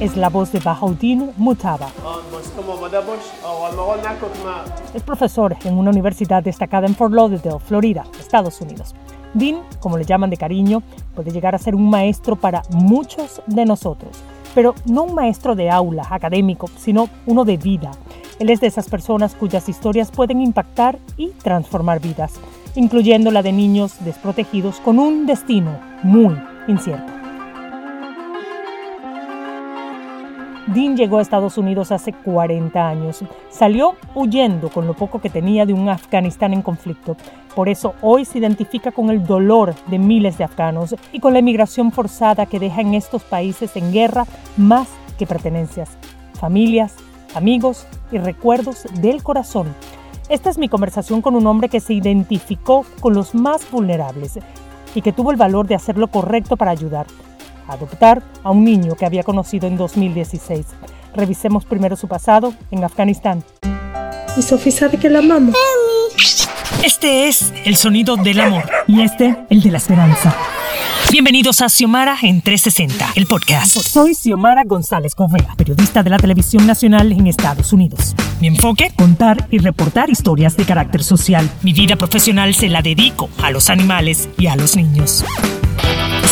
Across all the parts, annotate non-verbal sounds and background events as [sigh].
es la voz de Bahauddin Mutaba. Es profesor en una universidad destacada en Fort Lauderdale, Florida, Estados Unidos. Dean, como le llaman de cariño, puede llegar a ser un maestro para muchos de nosotros, pero no un maestro de aula académico, sino uno de vida. Él es de esas personas cuyas historias pueden impactar y transformar vidas, incluyendo la de niños desprotegidos con un destino muy incierto. Dean llegó a Estados Unidos hace 40 años. Salió huyendo con lo poco que tenía de un Afganistán en conflicto. Por eso hoy se identifica con el dolor de miles de afganos y con la emigración forzada que deja en estos países en guerra más que pertenencias, familias, amigos y recuerdos del corazón. Esta es mi conversación con un hombre que se identificó con los más vulnerables y que tuvo el valor de hacer lo correcto para ayudar adoptar a un niño que había conocido en 2016. Revisemos primero su pasado en Afganistán. Y Sofía sabe que la amamos. Este es el sonido del amor y este el de la esperanza. Bienvenidos a Xiomara en 360, el podcast. Soy Xiomara González Correa, periodista de la televisión nacional en Estados Unidos. Mi enfoque, contar y reportar historias de carácter social. Mi vida profesional se la dedico a los animales y a los niños.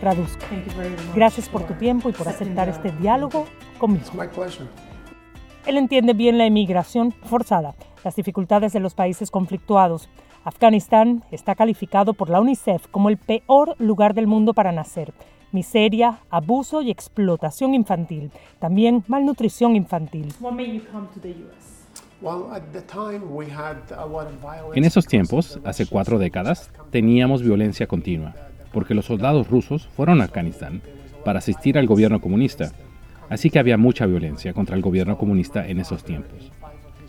Traduzco. Gracias por tu tiempo y por aceptar este diálogo conmigo. Él entiende bien la emigración forzada, las dificultades de los países conflictuados. Afganistán está calificado por la UNICEF como el peor lugar del mundo para nacer. Miseria, abuso y explotación infantil, también malnutrición infantil. En esos tiempos, hace cuatro décadas, teníamos violencia continua porque los soldados rusos fueron a Afganistán para asistir al gobierno comunista, así que había mucha violencia contra el gobierno comunista en esos tiempos.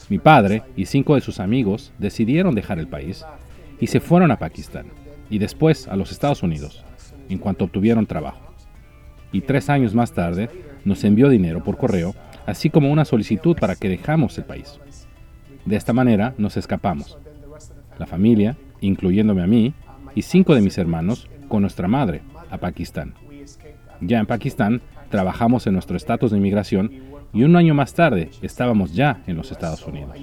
Mi padre y cinco de sus amigos decidieron dejar el país y se fueron a Pakistán y después a los Estados Unidos, en cuanto obtuvieron trabajo. Y tres años más tarde nos envió dinero por correo, así como una solicitud para que dejamos el país. De esta manera nos escapamos. La familia, incluyéndome a mí, y cinco de mis hermanos con nuestra madre a Pakistán. Ya en Pakistán trabajamos en nuestro estatus de inmigración y un año más tarde estábamos ya en los Estados Unidos.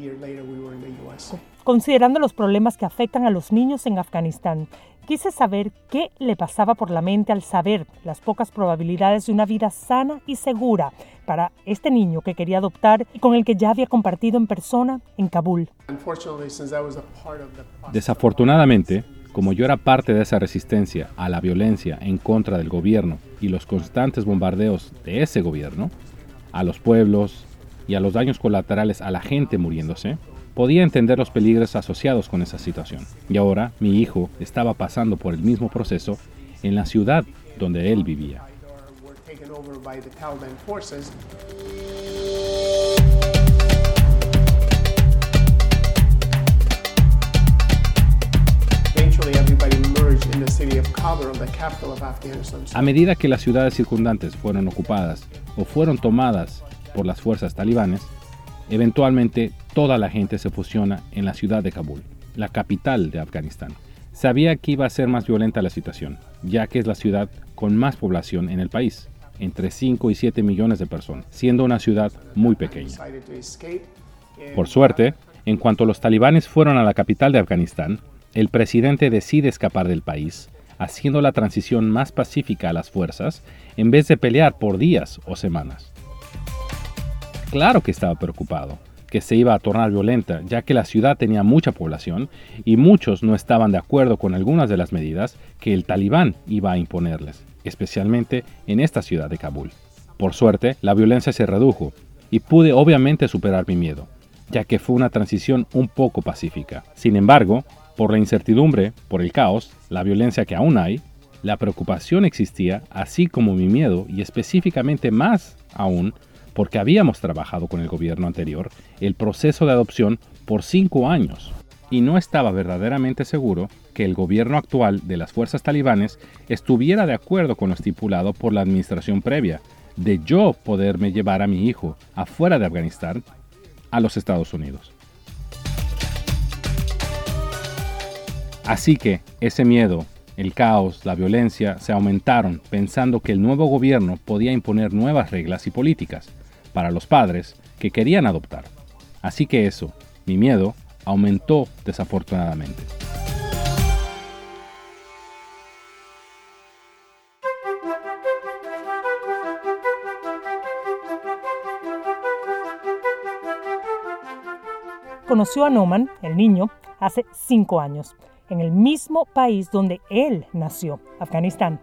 Considerando los problemas que afectan a los niños en Afganistán, quise saber qué le pasaba por la mente al saber las pocas probabilidades de una vida sana y segura para este niño que quería adoptar y con el que ya había compartido en persona en Kabul. Desafortunadamente, como yo era parte de esa resistencia a la violencia en contra del gobierno y los constantes bombardeos de ese gobierno, a los pueblos y a los daños colaterales a la gente muriéndose, podía entender los peligros asociados con esa situación. Y ahora mi hijo estaba pasando por el mismo proceso en la ciudad donde él vivía. A medida que las ciudades circundantes fueron ocupadas o fueron tomadas por las fuerzas talibanes, eventualmente toda la gente se fusiona en la ciudad de Kabul, la capital de Afganistán. Sabía que iba a ser más violenta la situación, ya que es la ciudad con más población en el país, entre 5 y 7 millones de personas, siendo una ciudad muy pequeña. Por suerte, en cuanto los talibanes fueron a la capital de Afganistán, el presidente decide escapar del país, haciendo la transición más pacífica a las fuerzas, en vez de pelear por días o semanas. Claro que estaba preocupado, que se iba a tornar violenta, ya que la ciudad tenía mucha población y muchos no estaban de acuerdo con algunas de las medidas que el talibán iba a imponerles, especialmente en esta ciudad de Kabul. Por suerte, la violencia se redujo y pude obviamente superar mi miedo, ya que fue una transición un poco pacífica. Sin embargo, por la incertidumbre, por el caos, la violencia que aún hay, la preocupación existía, así como mi miedo, y específicamente más aún, porque habíamos trabajado con el gobierno anterior el proceso de adopción por cinco años, y no estaba verdaderamente seguro que el gobierno actual de las fuerzas talibanes estuviera de acuerdo con lo estipulado por la administración previa, de yo poderme llevar a mi hijo afuera de Afganistán a los Estados Unidos. Así que ese miedo, el caos, la violencia se aumentaron pensando que el nuevo gobierno podía imponer nuevas reglas y políticas para los padres que querían adoptar. Así que eso, mi miedo, aumentó desafortunadamente. Conoció a Noman, el niño, hace cinco años, en el mismo país donde él nació, Afganistán.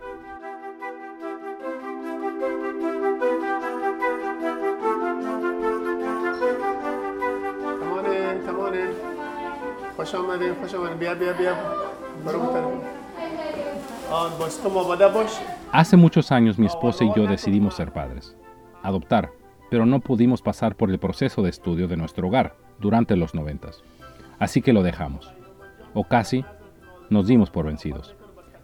Hace muchos años mi esposa y yo decidimos ser padres, adoptar, pero no pudimos pasar por el proceso de estudio de nuestro hogar durante los noventas. Así que lo dejamos, o casi nos dimos por vencidos.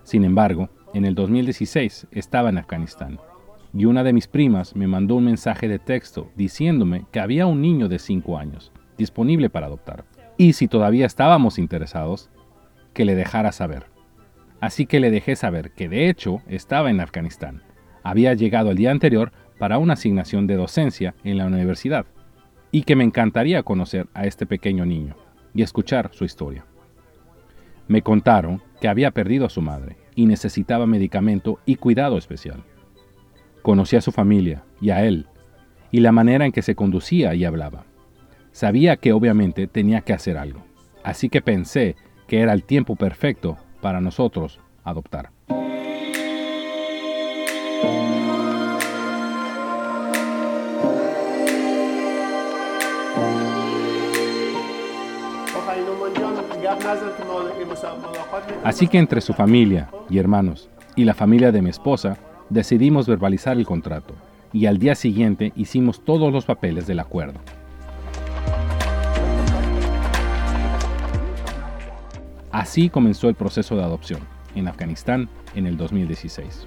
Sin embargo, en el 2016 estaba en Afganistán y una de mis primas me mandó un mensaje de texto diciéndome que había un niño de 5 años disponible para adoptar y si todavía estábamos interesados, que le dejara saber. Así que le dejé saber que de hecho estaba en Afganistán. Había llegado el día anterior para una asignación de docencia en la universidad y que me encantaría conocer a este pequeño niño y escuchar su historia. Me contaron que había perdido a su madre y necesitaba medicamento y cuidado especial. Conocí a su familia y a él, y la manera en que se conducía y hablaba. Sabía que obviamente tenía que hacer algo, así que pensé que era el tiempo perfecto para nosotros adoptar. Así que entre su familia y hermanos y la familia de mi esposa decidimos verbalizar el contrato y al día siguiente hicimos todos los papeles del acuerdo. Así comenzó el proceso de adopción en Afganistán en el 2016.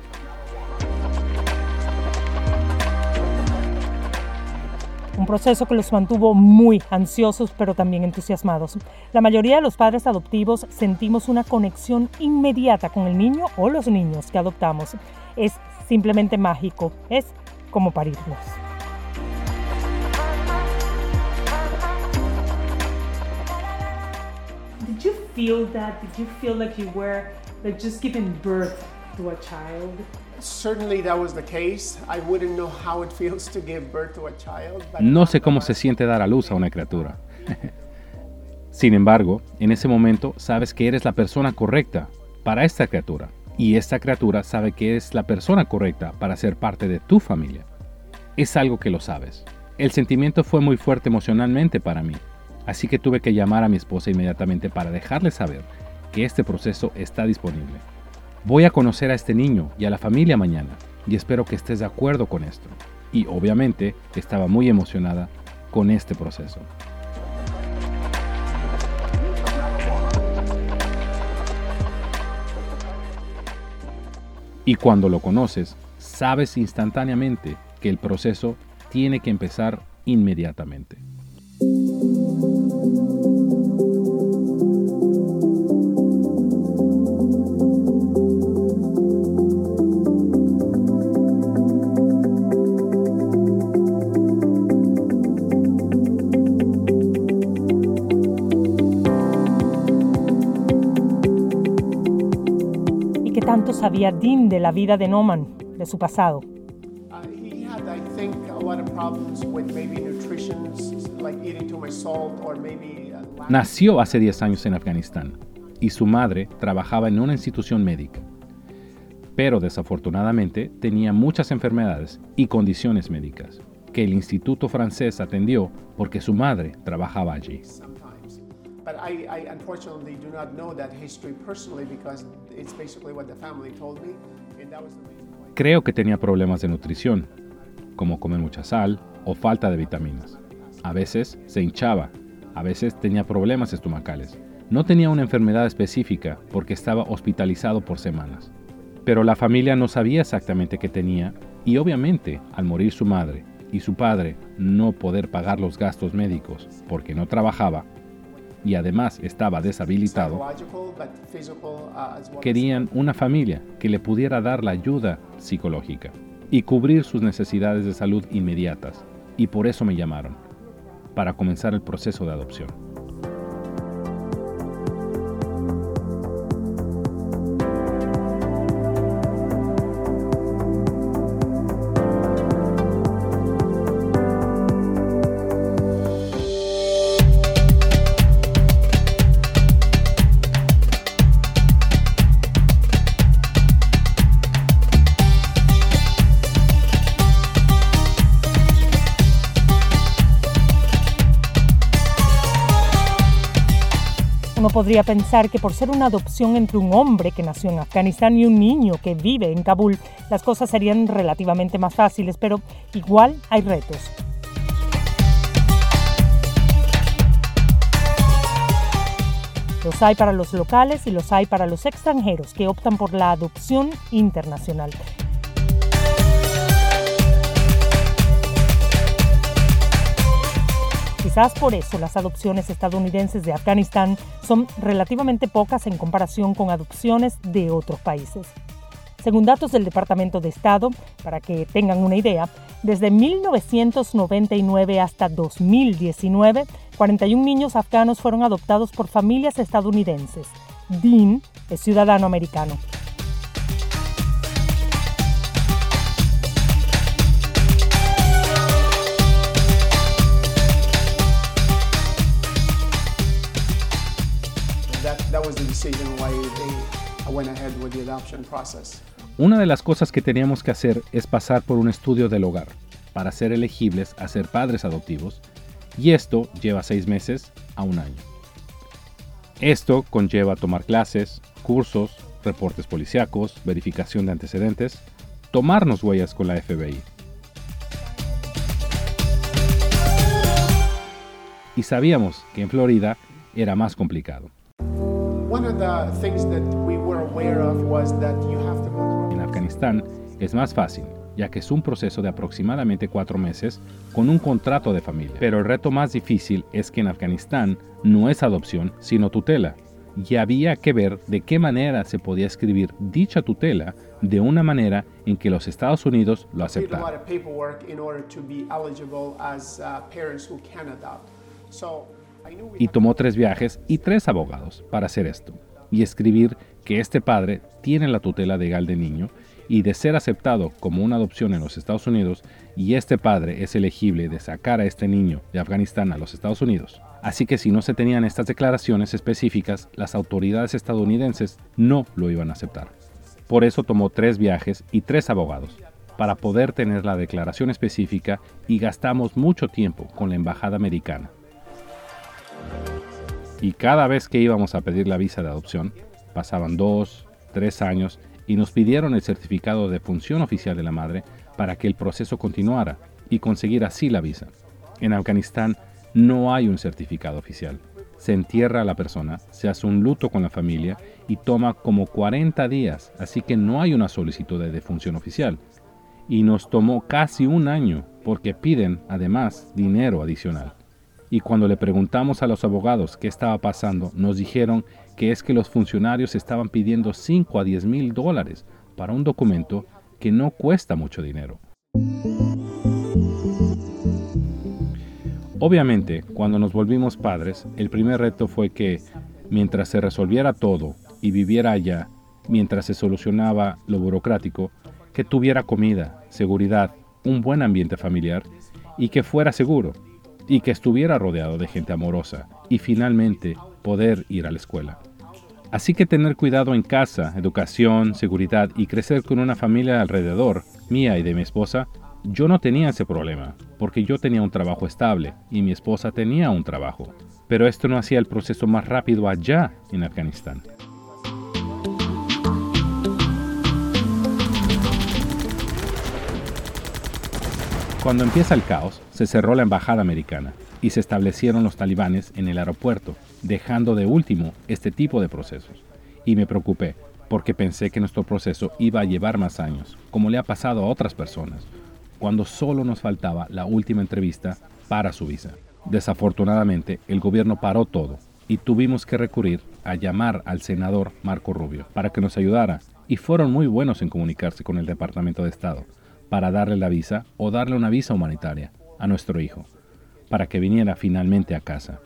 Un proceso que los mantuvo muy ansiosos pero también entusiasmados. La mayoría de los padres adoptivos sentimos una conexión inmediata con el niño o los niños que adoptamos. Es simplemente mágico, es como parirlos. Did you feel that? Did you feel like you were like just giving birth to a child? No sé cómo se siente dar a luz a una criatura. [laughs] Sin embargo, en ese momento sabes que eres la persona correcta para esta criatura. Y esta criatura sabe que eres la persona correcta para ser parte de tu familia. Es algo que lo sabes. El sentimiento fue muy fuerte emocionalmente para mí, así que tuve que llamar a mi esposa inmediatamente para dejarle saber que este proceso está disponible. Voy a conocer a este niño y a la familia mañana y espero que estés de acuerdo con esto. Y obviamente estaba muy emocionada con este proceso. Y cuando lo conoces, sabes instantáneamente que el proceso tiene que empezar inmediatamente. Sabía Dean de la vida de Noman, de su pasado. think a lot of problems with maybe nutrition, like eating too much salt or maybe. Nació hace 10 años en Afganistán y su madre trabajaba en una institución médica. Pero desafortunadamente tenía muchas enfermedades y condiciones médicas que el instituto francés atendió porque su madre trabajaba allí. Creo que tenía problemas de nutrición, como comer mucha sal o falta de vitaminas. A veces se hinchaba, a veces tenía problemas estomacales. No tenía una enfermedad específica porque estaba hospitalizado por semanas. Pero la familia no sabía exactamente qué tenía y obviamente al morir su madre y su padre no poder pagar los gastos médicos porque no trabajaba y además estaba deshabilitado, querían una familia que le pudiera dar la ayuda psicológica y cubrir sus necesidades de salud inmediatas. Y por eso me llamaron, para comenzar el proceso de adopción. Uno podría pensar que por ser una adopción entre un hombre que nació en Afganistán y un niño que vive en Kabul, las cosas serían relativamente más fáciles, pero igual hay retos. Los hay para los locales y los hay para los extranjeros que optan por la adopción internacional. Quizás por eso las adopciones estadounidenses de Afganistán son relativamente pocas en comparación con adopciones de otros países. Según datos del Departamento de Estado, para que tengan una idea, desde 1999 hasta 2019, 41 niños afganos fueron adoptados por familias estadounidenses. Dean es ciudadano americano. Una de las cosas que teníamos que hacer es pasar por un estudio del hogar para ser elegibles a ser padres adoptivos y esto lleva seis meses a un año. Esto conlleva tomar clases, cursos, reportes policíacos, verificación de antecedentes, tomarnos huellas con la FBI. Y sabíamos que en Florida era más complicado. En Afganistán es más fácil, ya que es un proceso de aproximadamente cuatro meses con un contrato de familia. Pero el reto más difícil es que en Afganistán no es adopción, sino tutela. Y había que ver de qué manera se podía escribir dicha tutela de una manera en que los Estados Unidos lo aceptaran y tomó tres viajes y tres abogados para hacer esto y escribir que este padre tiene la tutela legal del niño y de ser aceptado como una adopción en los Estados Unidos y este padre es elegible de sacar a este niño de Afganistán a los Estados Unidos. Así que si no se tenían estas declaraciones específicas, las autoridades estadounidenses no lo iban a aceptar. Por eso tomó tres viajes y tres abogados, para poder tener la declaración específica y gastamos mucho tiempo con la embajada americana y cada vez que íbamos a pedir la visa de adopción, pasaban dos, tres años y nos pidieron el certificado de función oficial de la madre para que el proceso continuara y conseguir así la visa. En Afganistán no hay un certificado oficial. Se entierra a la persona, se hace un luto con la familia y toma como 40 días, así que no hay una solicitud de defunción oficial. Y nos tomó casi un año porque piden además dinero adicional. Y cuando le preguntamos a los abogados qué estaba pasando, nos dijeron que es que los funcionarios estaban pidiendo 5 a 10 mil dólares para un documento que no cuesta mucho dinero. Obviamente, cuando nos volvimos padres, el primer reto fue que, mientras se resolviera todo y viviera allá, mientras se solucionaba lo burocrático, que tuviera comida, seguridad, un buen ambiente familiar y que fuera seguro y que estuviera rodeado de gente amorosa y finalmente poder ir a la escuela. Así que tener cuidado en casa, educación, seguridad y crecer con una familia alrededor, mía y de mi esposa, yo no tenía ese problema, porque yo tenía un trabajo estable y mi esposa tenía un trabajo. Pero esto no hacía el proceso más rápido allá en Afganistán. Cuando empieza el caos, se cerró la embajada americana y se establecieron los talibanes en el aeropuerto, dejando de último este tipo de procesos. Y me preocupé, porque pensé que nuestro proceso iba a llevar más años, como le ha pasado a otras personas, cuando solo nos faltaba la última entrevista para su visa. Desafortunadamente, el gobierno paró todo y tuvimos que recurrir a llamar al senador Marco Rubio para que nos ayudara y fueron muy buenos en comunicarse con el Departamento de Estado para darle la visa o darle una visa humanitaria a nuestro hijo, para que viniera finalmente a casa.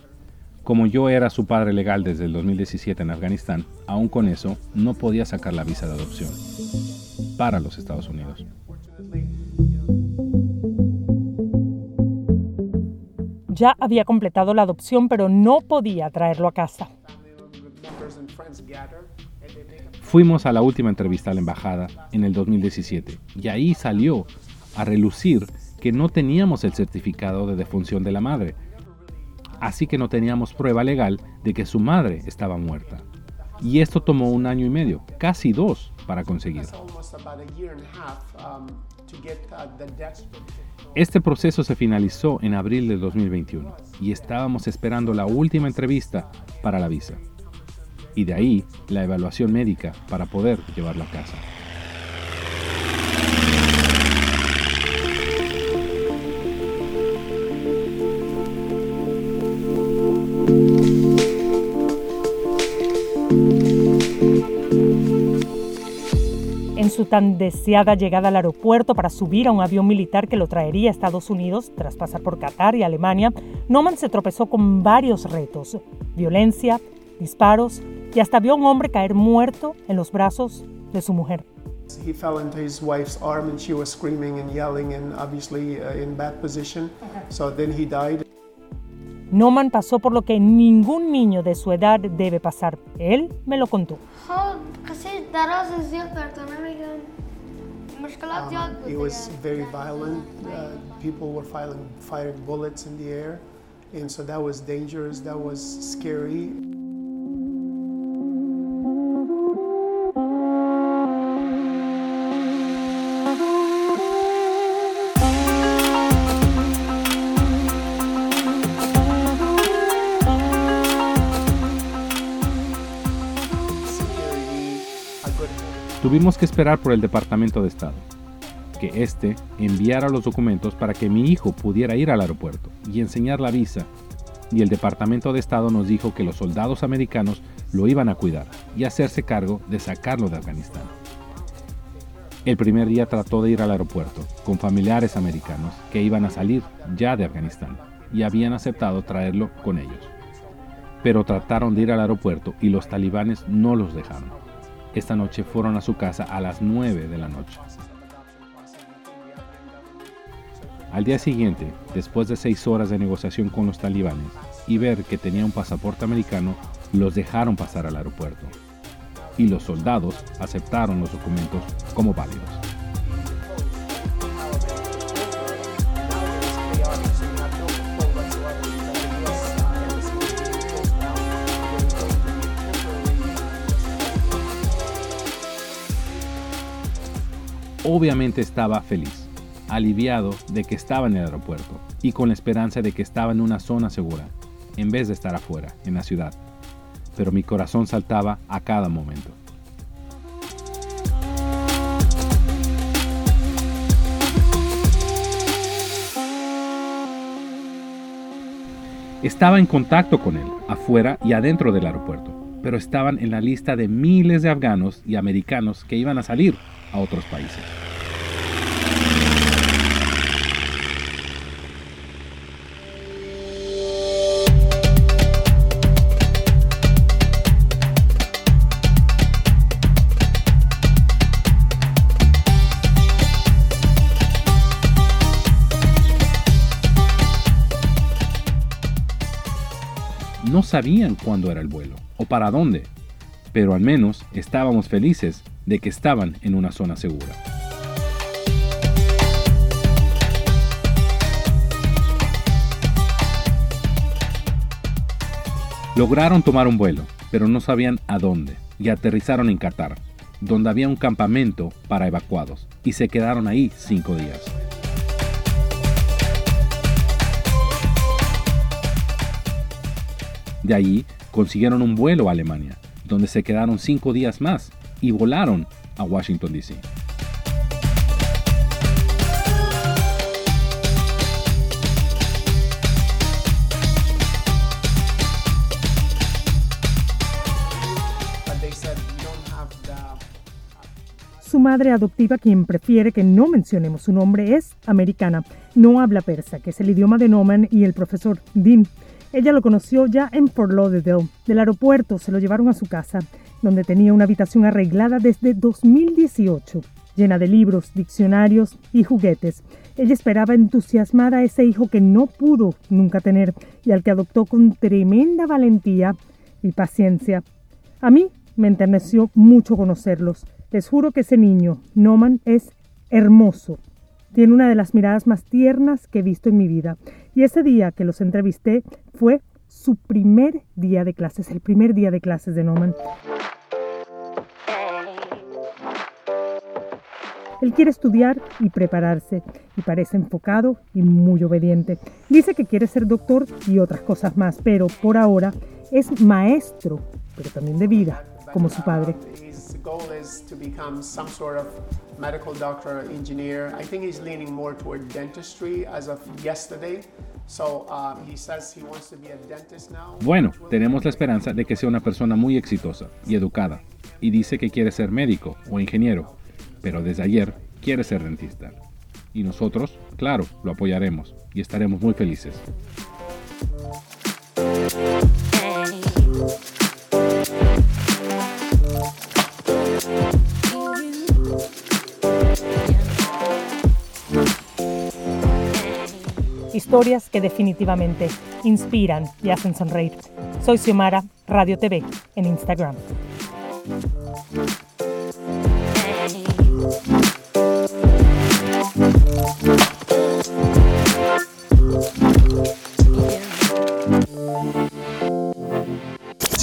Como yo era su padre legal desde el 2017 en Afganistán, aún con eso no podía sacar la visa de adopción para los Estados Unidos. Ya había completado la adopción, pero no podía traerlo a casa. Fuimos a la última entrevista a la embajada en el 2017 y ahí salió a relucir que no teníamos el certificado de defunción de la madre, así que no teníamos prueba legal de que su madre estaba muerta. Y esto tomó un año y medio, casi dos, para conseguir. Este proceso se finalizó en abril del 2021 y estábamos esperando la última entrevista para la visa y de ahí la evaluación médica para poder llevarlo a casa. En su tan deseada llegada al aeropuerto para subir a un avión militar que lo traería a Estados Unidos tras pasar por Qatar y Alemania, Noman se tropezó con varios retos, violencia, disparos y hasta vio a un hombre caer muerto en los brazos de su mujer. He fell into his wife's arm and she was screaming and yelling and obviously uh, in bad position. So then he died. Noman pasó por lo que ningún niño de su edad debe pasar. Él me lo contó. Um, it was very violent. Uh, people were firing, firing bullets in the air. And so that was dangerous, that was scary. Tuvimos que esperar por el Departamento de Estado, que éste enviara los documentos para que mi hijo pudiera ir al aeropuerto y enseñar la visa, y el Departamento de Estado nos dijo que los soldados americanos lo iban a cuidar y hacerse cargo de sacarlo de Afganistán. El primer día trató de ir al aeropuerto con familiares americanos que iban a salir ya de Afganistán y habían aceptado traerlo con ellos. Pero trataron de ir al aeropuerto y los talibanes no los dejaron. Esta noche fueron a su casa a las 9 de la noche. Al día siguiente, después de seis horas de negociación con los talibanes y ver que tenía un pasaporte americano, los dejaron pasar al aeropuerto. Y los soldados aceptaron los documentos como válidos. Obviamente estaba feliz, aliviado de que estaba en el aeropuerto y con la esperanza de que estaba en una zona segura, en vez de estar afuera, en la ciudad. Pero mi corazón saltaba a cada momento. Estaba en contacto con él, afuera y adentro del aeropuerto, pero estaban en la lista de miles de afganos y americanos que iban a salir a otros países. no sabían cuándo era el vuelo o para dónde, pero al menos estábamos felices de que estaban en una zona segura. Lograron tomar un vuelo, pero no sabían a dónde, y aterrizaron en Qatar, donde había un campamento para evacuados, y se quedaron ahí cinco días. De allí consiguieron un vuelo a Alemania, donde se quedaron cinco días más y volaron a Washington, D.C. Su madre adoptiva, quien prefiere que no mencionemos su nombre, es americana. No habla persa, que es el idioma de Noman y el profesor Dean. Ella lo conoció ya en Fort Lauderdale. Del aeropuerto se lo llevaron a su casa, donde tenía una habitación arreglada desde 2018, llena de libros, diccionarios y juguetes. Ella esperaba entusiasmar a ese hijo que no pudo nunca tener y al que adoptó con tremenda valentía y paciencia. A mí me enterneció mucho conocerlos. Les juro que ese niño, Noman, es hermoso. Tiene una de las miradas más tiernas que he visto en mi vida. Y ese día que los entrevisté fue su primer día de clases, el primer día de clases de Noman. Él quiere estudiar y prepararse y parece enfocado y muy obediente. Dice que quiere ser doctor y otras cosas más, pero por ahora es maestro, pero también de vida, como su padre. Medical doctor or engineer. I think he's leaning more toward dentistry as of yesterday. Bueno, tenemos la esperanza de que sea una persona muy exitosa y educada, y dice que quiere ser médico o ingeniero, pero desde ayer quiere ser dentista. Y nosotros, claro, lo apoyaremos y estaremos muy felices. Historias que definitivamente inspiran y hacen sonreír. Soy Xiomara, Radio TV, en Instagram.